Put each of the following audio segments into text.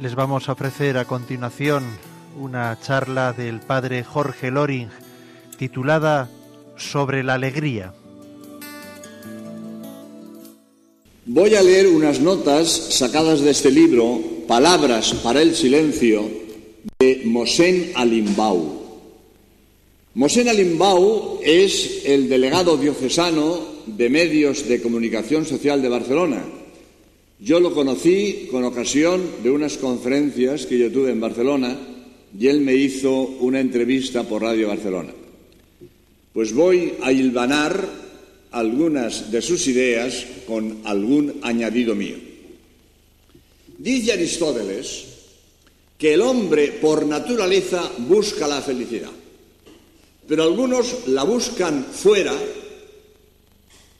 Les vamos a ofrecer a continuación una charla del padre Jorge Loring titulada Sobre la alegría. Voy a leer unas notas sacadas de este libro, Palabras para el Silencio, de Mosén Alimbau. Mosén Alimbau es el delegado diocesano de medios de comunicación social de Barcelona yo lo conocí con ocasión de unas conferencias que yo tuve en Barcelona y él me hizo una entrevista por Radio Barcelona. Pues voy a hilvanar algunas de sus ideas con algún añadido mío. Dice Aristóteles que el hombre por naturaleza busca la felicidad, pero algunos la buscan fuera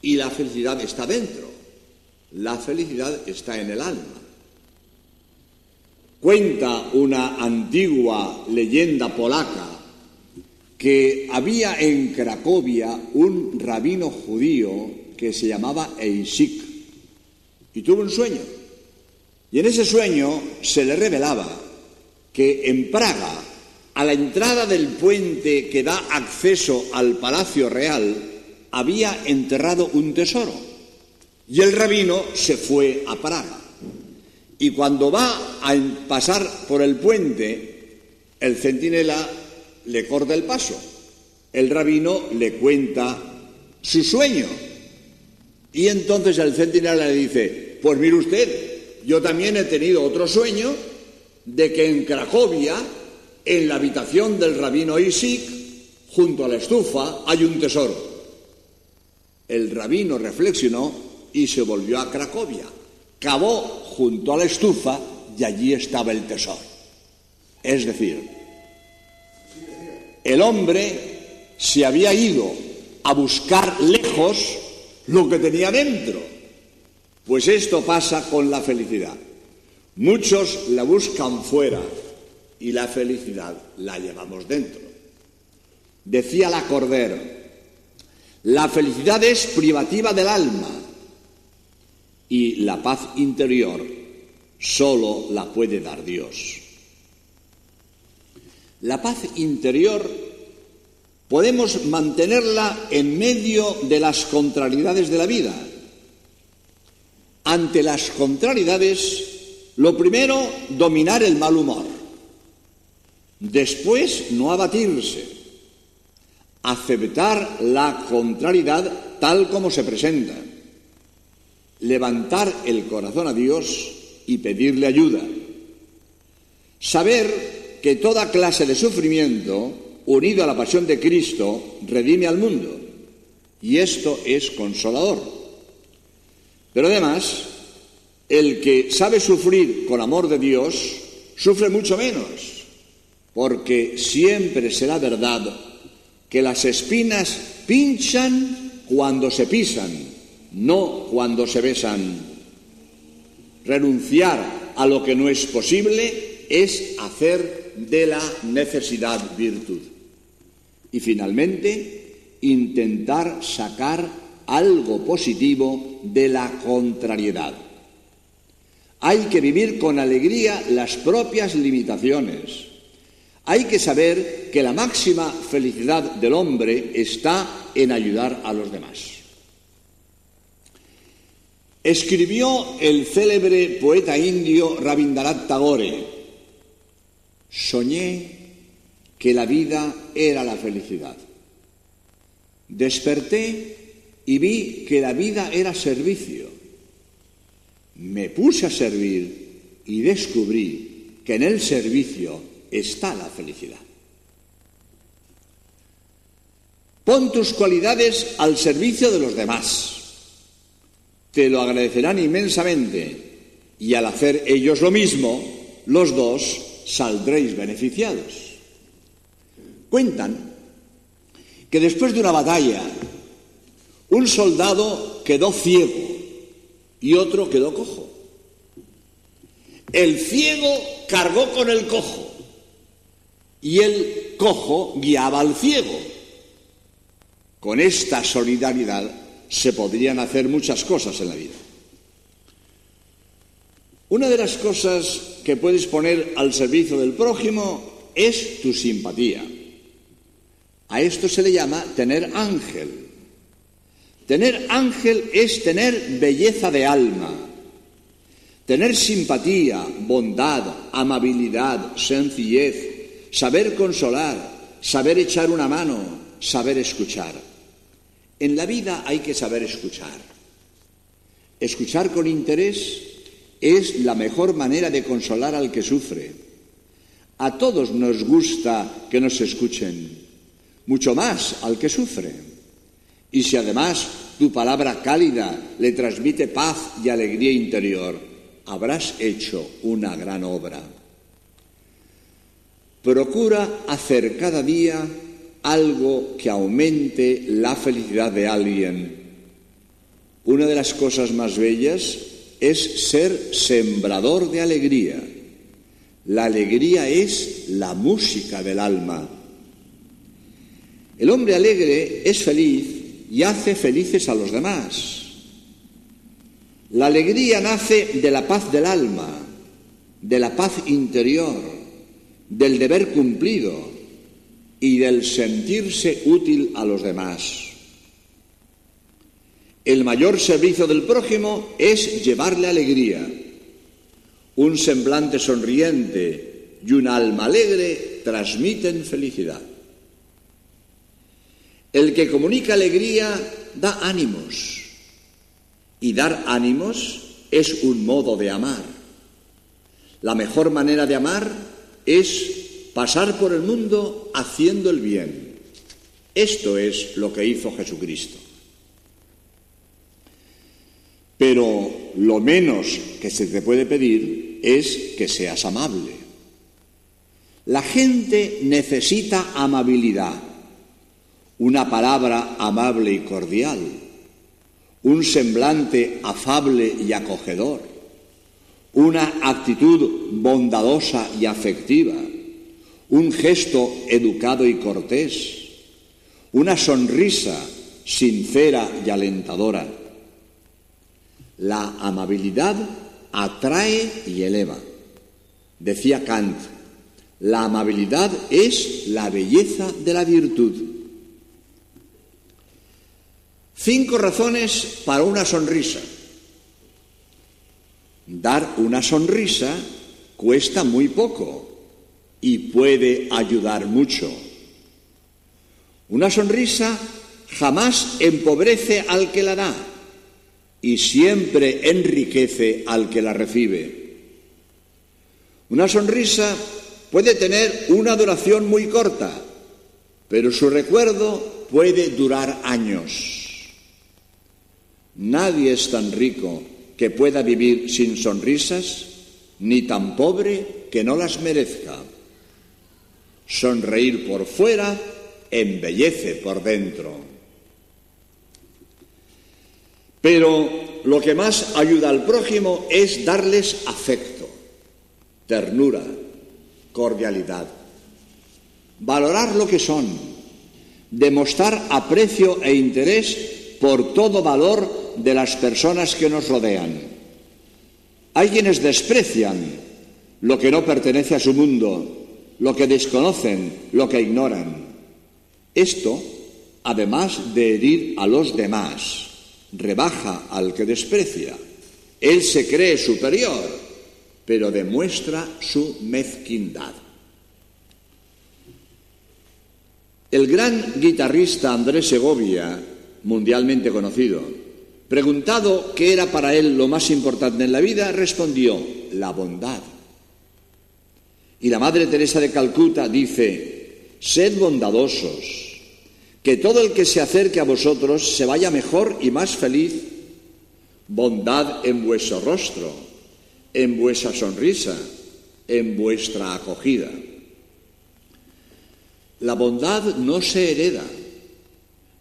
y la felicidad está dentro. La felicidad está en el alma. Cuenta una antigua leyenda polaca que había en Cracovia un rabino judío que se llamaba Eisik y tuvo un sueño. Y en ese sueño se le revelaba que en Praga, a la entrada del puente que da acceso al Palacio Real, había enterrado un tesoro. Y el rabino se fue a Praga. Y cuando va a pasar por el puente, el centinela le corta el paso. El rabino le cuenta su sueño. Y entonces el centinela le dice, pues mire usted, yo también he tenido otro sueño de que en Cracovia, en la habitación del rabino Isik, junto a la estufa, hay un tesoro. El rabino reflexionó y se volvió a Cracovia. Cavó junto a la estufa y allí estaba el tesoro. Es decir, el hombre se había ido a buscar lejos lo que tenía dentro. Pues esto pasa con la felicidad. Muchos la buscan fuera y la felicidad la llevamos dentro. Decía la Corder, la felicidad es privativa del alma, y la paz interior solo la puede dar Dios. La paz interior podemos mantenerla en medio de las contrariedades de la vida. Ante las contrariedades, lo primero, dominar el mal humor. Después, no abatirse. Aceptar la contrariedad tal como se presenta levantar el corazón a Dios y pedirle ayuda. Saber que toda clase de sufrimiento, unido a la pasión de Cristo, redime al mundo. Y esto es consolador. Pero además, el que sabe sufrir con amor de Dios, sufre mucho menos, porque siempre será verdad que las espinas pinchan cuando se pisan no cuando se besan. Renunciar a lo que no es posible es hacer de la necesidad virtud. Y finalmente, intentar sacar algo positivo de la contrariedad. Hay que vivir con alegría las propias limitaciones. Hay que saber que la máxima felicidad del hombre está en ayudar a los demás. Escribió el célebre poeta indio Rabindranath Tagore, soñé que la vida era la felicidad. Desperté y vi que la vida era servicio. Me puse a servir y descubrí que en el servicio está la felicidad. Pon tus cualidades al servicio de los demás te lo agradecerán inmensamente y al hacer ellos lo mismo, los dos saldréis beneficiados. Cuentan que después de una batalla, un soldado quedó ciego y otro quedó cojo. El ciego cargó con el cojo y el cojo guiaba al ciego. Con esta solidaridad se podrían hacer muchas cosas en la vida. Una de las cosas que puedes poner al servicio del prójimo es tu simpatía. A esto se le llama tener ángel. Tener ángel es tener belleza de alma, tener simpatía, bondad, amabilidad, sencillez, saber consolar, saber echar una mano, saber escuchar. En la vida hay que saber escuchar. Escuchar con interés es la mejor manera de consolar al que sufre. A todos nos gusta que nos escuchen, mucho más al que sufre. Y si además tu palabra cálida le transmite paz y alegría interior, habrás hecho una gran obra. Procura hacer cada día algo que aumente la felicidad de alguien. Una de las cosas más bellas es ser sembrador de alegría. La alegría es la música del alma. El hombre alegre es feliz y hace felices a los demás. La alegría nace de la paz del alma, de la paz interior, del deber cumplido y del sentirse útil a los demás. El mayor servicio del prójimo es llevarle alegría. Un semblante sonriente y un alma alegre transmiten felicidad. El que comunica alegría da ánimos y dar ánimos es un modo de amar. La mejor manera de amar es pasar por el mundo haciendo el bien. Esto es lo que hizo Jesucristo. Pero lo menos que se te puede pedir es que seas amable. La gente necesita amabilidad, una palabra amable y cordial, un semblante afable y acogedor, una actitud bondadosa y afectiva, un gesto educado y cortés, una sonrisa sincera y alentadora la amabilidad atrae y eleva. Decía Kant, la amabilidad es la belleza de la virtud. Cinco razones para una sonrisa. Dar una sonrisa cuesta muy poco y puede ayudar mucho. Una sonrisa jamás empobrece al que la da y siempre enriquece al que la recibe. Una sonrisa puede tener una duración muy corta, pero su recuerdo puede durar años. Nadie es tan rico que pueda vivir sin sonrisas, ni tan pobre que no las merezca. Sonreír por fuera embellece por dentro. Pero lo que más ayuda al prójimo es darles afecto, ternura, cordialidad, valorar lo que son, demostrar aprecio e interés por todo valor de las personas que nos rodean. Hay quienes desprecian lo que no pertenece a su mundo, lo que desconocen, lo que ignoran. Esto, además de herir a los demás, rebaja al que desprecia. Él se cree superior, pero demuestra su mezquindad. El gran guitarrista Andrés Segovia, mundialmente conocido, preguntado qué era para él lo más importante en la vida, respondió, la bondad. Y la Madre Teresa de Calcuta dice, sed bondadosos, que todo el que se acerque a vosotros se vaya mejor y más feliz, bondad en vuestro rostro, en vuestra sonrisa, en vuestra acogida. La bondad no se hereda,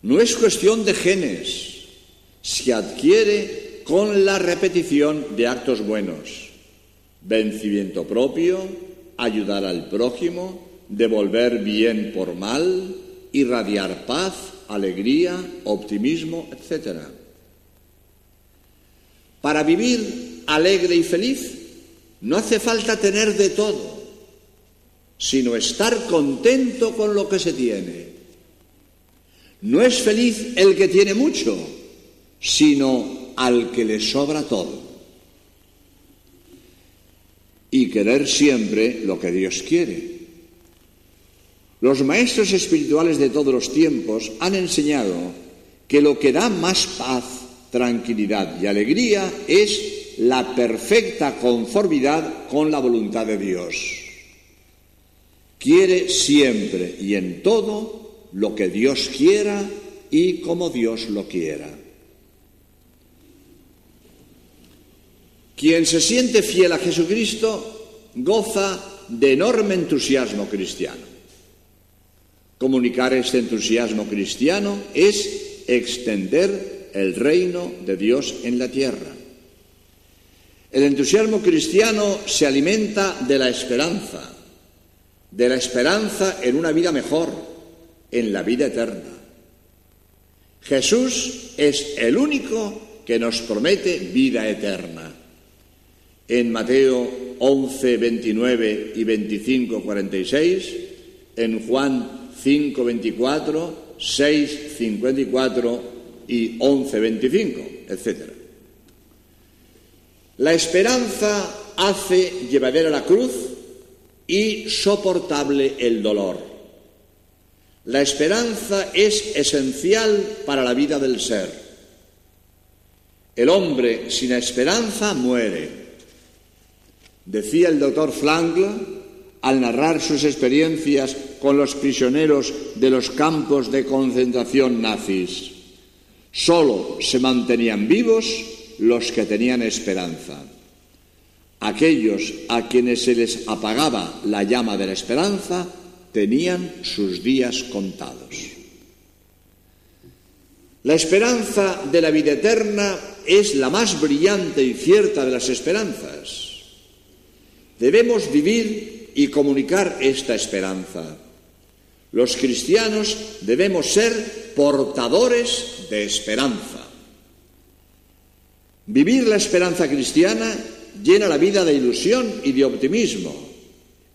no es cuestión de genes, se adquiere con la repetición de actos buenos, vencimiento propio, ayudar al prójimo, devolver bien por mal, irradiar paz, alegría, optimismo, etc. Para vivir alegre y feliz No hace falta tener de todo, sino estar contento con lo que se tiene. No es feliz el que tiene mucho, sino al que le sobra todo. Y querer siempre lo que Dios quiere. Los maestros espirituales de todos los tiempos han enseñado que lo que da más paz, tranquilidad y alegría es la perfecta conformidad con la voluntad de Dios. Quiere siempre y en todo lo que Dios quiera y como Dios lo quiera. Quien se siente fiel a Jesucristo goza de enorme entusiasmo cristiano. Comunicar este entusiasmo cristiano es extender el reino de Dios en la tierra. El entusiasmo cristiano se alimenta de la esperanza, de la esperanza en una vida mejor, en la vida eterna. Jesús es el único que nos promete vida eterna. En Mateo 11, 29 y 25, 46, en Juan 5, 24, 6, 54 y 11, 25, etc. La esperanza hace llevadera la cruz y soportable el dolor. La esperanza es esencial para la vida del ser. El hombre sin esperanza muere. Decía el doctor Frankl al narrar sus experiencias con los prisioneros de los campos de concentración nazis. Solo se mantenían vivos los que tenían esperanza. Aquellos a quienes se les apagaba la llama de la esperanza tenían sus días contados. La esperanza de la vida eterna es la más brillante y cierta de las esperanzas. Debemos vivir y comunicar esta esperanza. Los cristianos debemos ser portadores de esperanza. Vivir la esperanza cristiana llena la vida de ilusión y de optimismo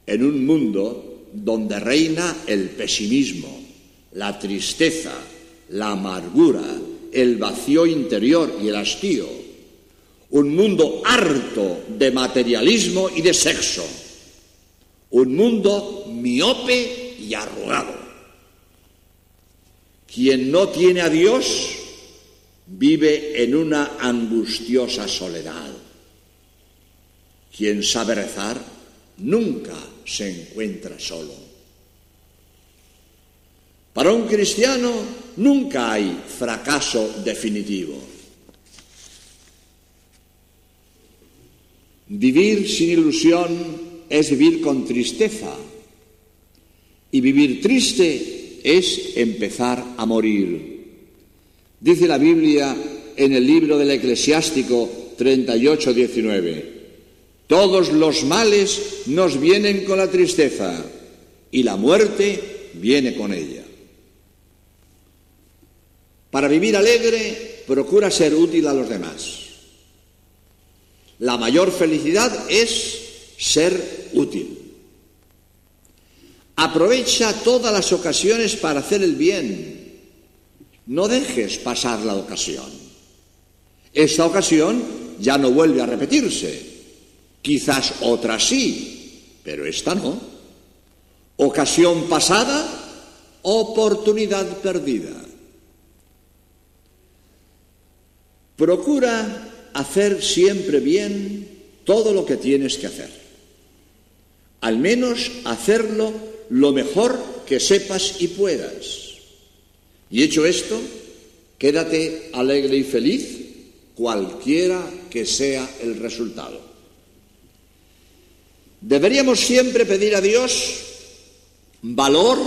en un mundo donde reina el pesimismo, la tristeza, la amargura, el vacío interior y el hastío. Un mundo harto de materialismo y de sexo. Un mundo miope y arrugado. Quien no tiene a Dios vive en una angustiosa soledad. Quien sabe rezar nunca se encuentra solo. Para un cristiano nunca hay fracaso definitivo. Vivir sin ilusión es vivir con tristeza y vivir triste es empezar a morir. Dice la Biblia en el libro del Eclesiástico 38, 19. Todos los males nos vienen con la tristeza y la muerte viene con ella. Para vivir alegre, procura ser útil a los demás. La mayor felicidad es ser útil. Aprovecha todas las ocasiones para hacer el bien. No dejes pasar la ocasión. Esta ocasión ya no vuelve a repetirse. Quizás otra sí, pero esta no. Ocasión pasada, oportunidad perdida. Procura hacer siempre bien todo lo que tienes que hacer. Al menos hacerlo lo mejor que sepas y puedas. Y hecho esto, quédate alegre y feliz, cualquiera que sea el resultado. Deberíamos siempre pedir a Dios valor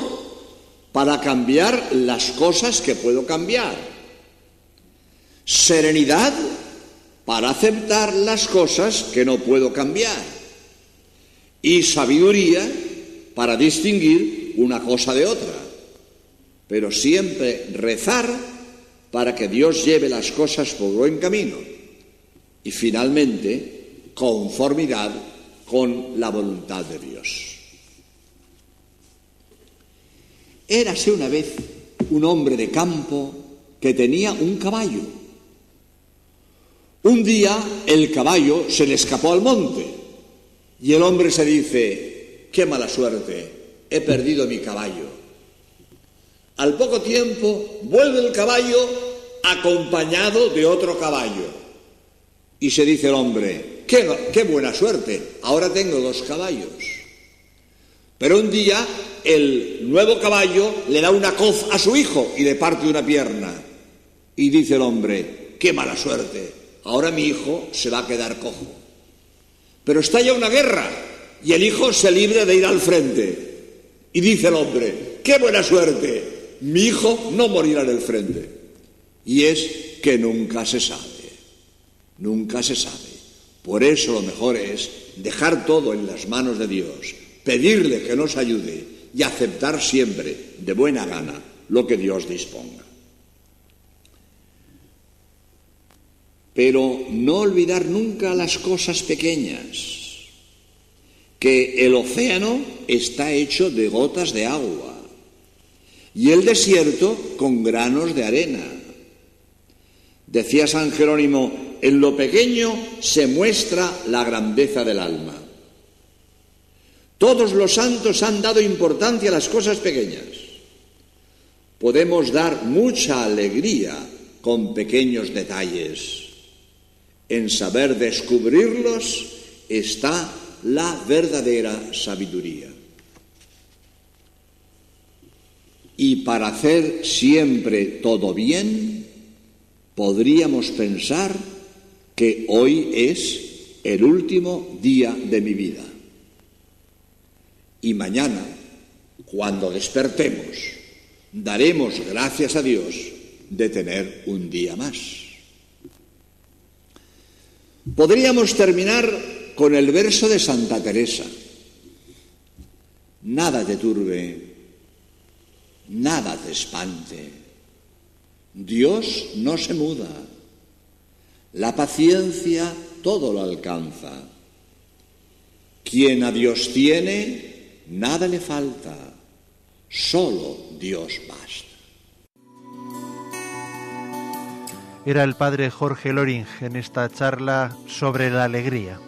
para cambiar las cosas que puedo cambiar, serenidad para aceptar las cosas que no puedo cambiar y sabiduría para distinguir una cosa de otra, pero siempre rezar para que Dios lleve las cosas por buen camino y finalmente conformidad con la voluntad de Dios. Érase una vez un hombre de campo que tenía un caballo. Un día el caballo se le escapó al monte y el hombre se dice, qué mala suerte, he perdido mi caballo. Al poco tiempo vuelve el caballo acompañado de otro caballo. Y se dice el hombre, qué, qué buena suerte, ahora tengo dos caballos. Pero un día el nuevo caballo le da una coz a su hijo y le parte una pierna. Y dice el hombre, qué mala suerte, ahora mi hijo se va a quedar cojo. Pero está ya una guerra y el hijo se libre de ir al frente. Y dice el hombre, qué buena suerte, mi hijo no morirá en el frente. Y es que nunca se sabe, nunca se sabe. Por eso lo mejor es dejar todo en las manos de Dios, pedirle que nos ayude y aceptar siempre de buena gana lo que Dios disponga. Pero no olvidar nunca las cosas pequeñas, que el océano está hecho de gotas de agua y el desierto con granos de arena. Decía San Jerónimo, en lo pequeño se muestra la grandeza del alma. Todos los santos han dado importancia a las cosas pequeñas. Podemos dar mucha alegría con pequeños detalles. En saber descubrirlos está la verdadera sabiduría. Y para hacer siempre todo bien, podríamos pensar que hoy es el último día de mi vida. Y mañana, cuando despertemos, daremos gracias a Dios de tener un día más. Podríamos terminar con el verso de Santa Teresa. Nada te turbe, nada te espante. Dios no se muda. La paciencia todo lo alcanza. Quien a Dios tiene, nada le falta. Solo Dios basta. Era el padre Jorge Loring en esta charla sobre la alegría.